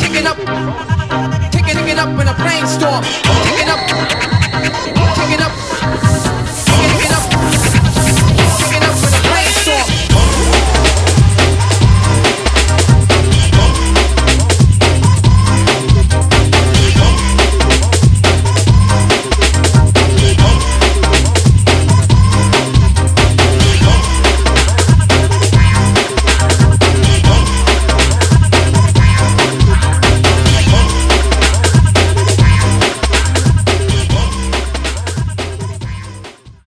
Kicking up, kicking it up in a brainstorm.